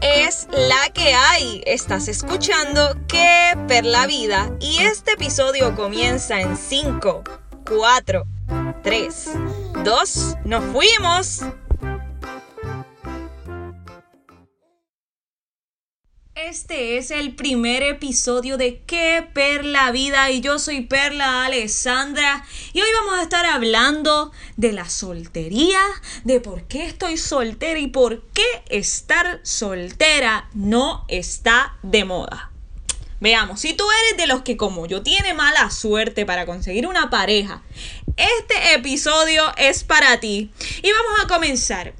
es la que hay? Estás escuchando Que per la vida y este episodio comienza en 5, 4, 3, 2, nos fuimos. Este es el primer episodio de ¿Qué Perla Vida? Y yo soy Perla Alessandra. Y hoy vamos a estar hablando de la soltería, de por qué estoy soltera y por qué estar soltera no está de moda. Veamos, si tú eres de los que como yo tiene mala suerte para conseguir una pareja, este episodio es para ti. Y vamos a comenzar.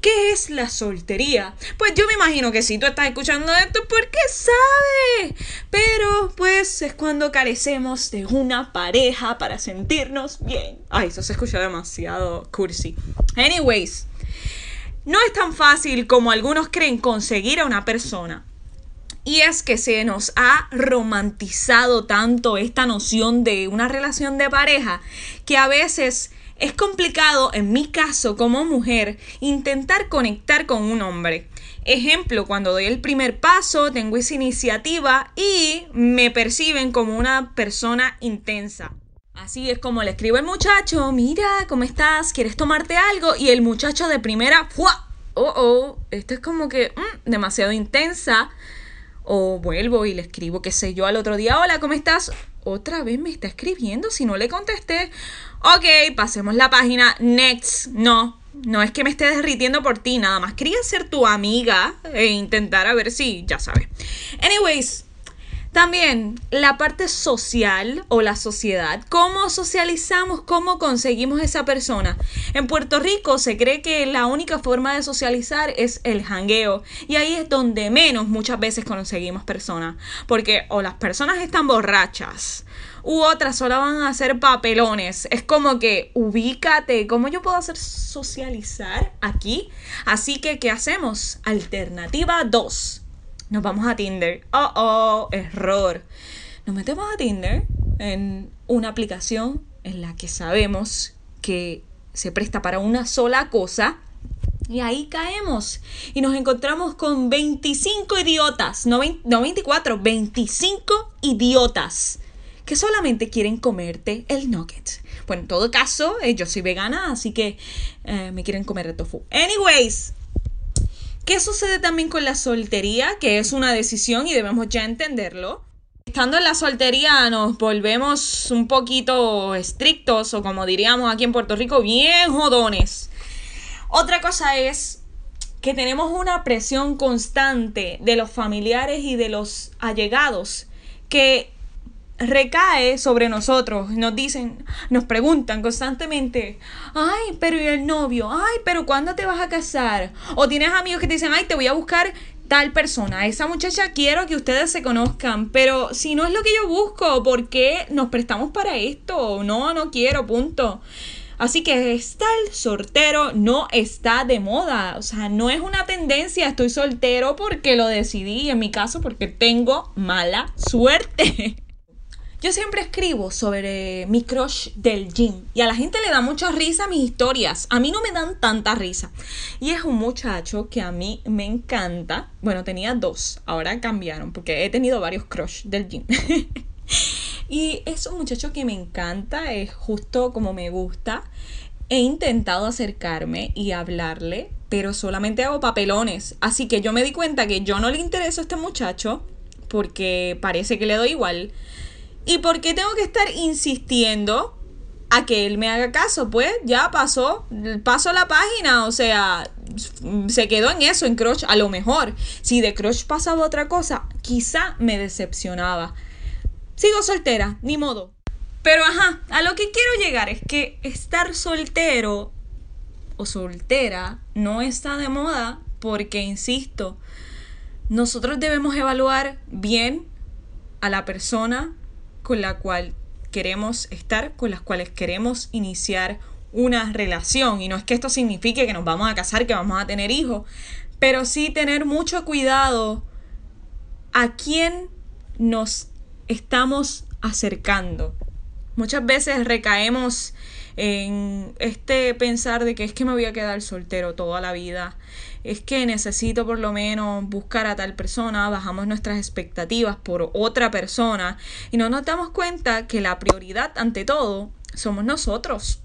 ¿Qué es la soltería? Pues yo me imagino que si tú estás escuchando esto, porque sabes. Pero pues es cuando carecemos de una pareja para sentirnos bien. Ay, eso se escucha demasiado cursi. Anyways, no es tan fácil como algunos creen conseguir a una persona. Y es que se nos ha romantizado tanto esta noción de una relación de pareja que a veces es complicado, en mi caso como mujer, intentar conectar con un hombre. Ejemplo, cuando doy el primer paso, tengo esa iniciativa y me perciben como una persona intensa. Así es como le escribo al muchacho, mira, ¿cómo estás? ¿Quieres tomarte algo? Y el muchacho de primera, ¡fua! Oh, oh, esto es como que mm, demasiado intensa. O vuelvo y le escribo, qué sé yo, al otro día, hola, ¿cómo estás? Otra vez me está escribiendo, si no le contesté. Ok, pasemos la página. Next. No, no es que me esté derritiendo por ti, nada más quería ser tu amiga e intentar a ver si, ya sabes. Anyways, también la parte social o la sociedad, cómo socializamos, cómo conseguimos esa persona. En Puerto Rico se cree que la única forma de socializar es el jangueo y ahí es donde menos muchas veces conseguimos personas, porque o las personas están borrachas u otras solo van a hacer papelones. Es como que ubícate, ¿cómo yo puedo hacer socializar aquí? Así que, ¿qué hacemos? Alternativa 2 nos vamos a Tinder. Oh, oh, error. Nos metemos a Tinder en una aplicación en la que sabemos que se presta para una sola cosa. Y ahí caemos y nos encontramos con 25 idiotas, no, 24, 25 idiotas que solamente quieren comerte el nugget. Bueno, en todo caso, eh, yo soy vegana, así que eh, me quieren comer el tofu. Anyways, ¿Qué sucede también con la soltería? Que es una decisión y debemos ya entenderlo. Estando en la soltería nos volvemos un poquito estrictos o como diríamos aquí en Puerto Rico, bien jodones. Otra cosa es que tenemos una presión constante de los familiares y de los allegados que recae sobre nosotros. Nos dicen, nos preguntan constantemente, ay, pero ¿y el novio? Ay, pero ¿cuándo te vas a casar? O tienes amigos que te dicen, ay, te voy a buscar tal persona, esa muchacha quiero que ustedes se conozcan, pero si no es lo que yo busco, ¿por qué nos prestamos para esto? No, no quiero, punto. Así que estar soltero no está de moda, o sea, no es una tendencia, estoy soltero porque lo decidí, en mi caso porque tengo mala suerte. Yo siempre escribo sobre mi crush del gym y a la gente le da mucha risa mis historias. A mí no me dan tanta risa. Y es un muchacho que a mí me encanta. Bueno, tenía dos, ahora cambiaron porque he tenido varios crush del gym. y es un muchacho que me encanta, es justo como me gusta. He intentado acercarme y hablarle, pero solamente hago papelones. Así que yo me di cuenta que yo no le intereso a este muchacho porque parece que le doy igual ¿Y por qué tengo que estar insistiendo a que él me haga caso? Pues ya pasó, pasó la página, o sea, se quedó en eso, en Crush. A lo mejor, si de Crush pasaba otra cosa, quizá me decepcionaba. Sigo soltera, ni modo. Pero ajá, a lo que quiero llegar es que estar soltero o soltera no está de moda porque, insisto, nosotros debemos evaluar bien a la persona con la cual queremos estar, con las cuales queremos iniciar una relación. Y no es que esto signifique que nos vamos a casar, que vamos a tener hijos, pero sí tener mucho cuidado a quién nos estamos acercando. Muchas veces recaemos en este pensar de que es que me voy a quedar soltero toda la vida, es que necesito por lo menos buscar a tal persona, bajamos nuestras expectativas por otra persona y no nos damos cuenta que la prioridad ante todo somos nosotros.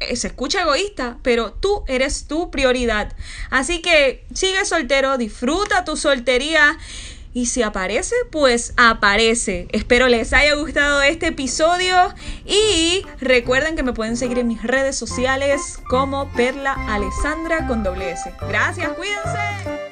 Eh, se escucha egoísta, pero tú eres tu prioridad. Así que sigue soltero, disfruta tu soltería y si aparece, pues aparece. Espero les haya gustado este episodio y recuerden que me pueden seguir en mis redes sociales como Perla Alessandra con doble S. Gracias, cuídense.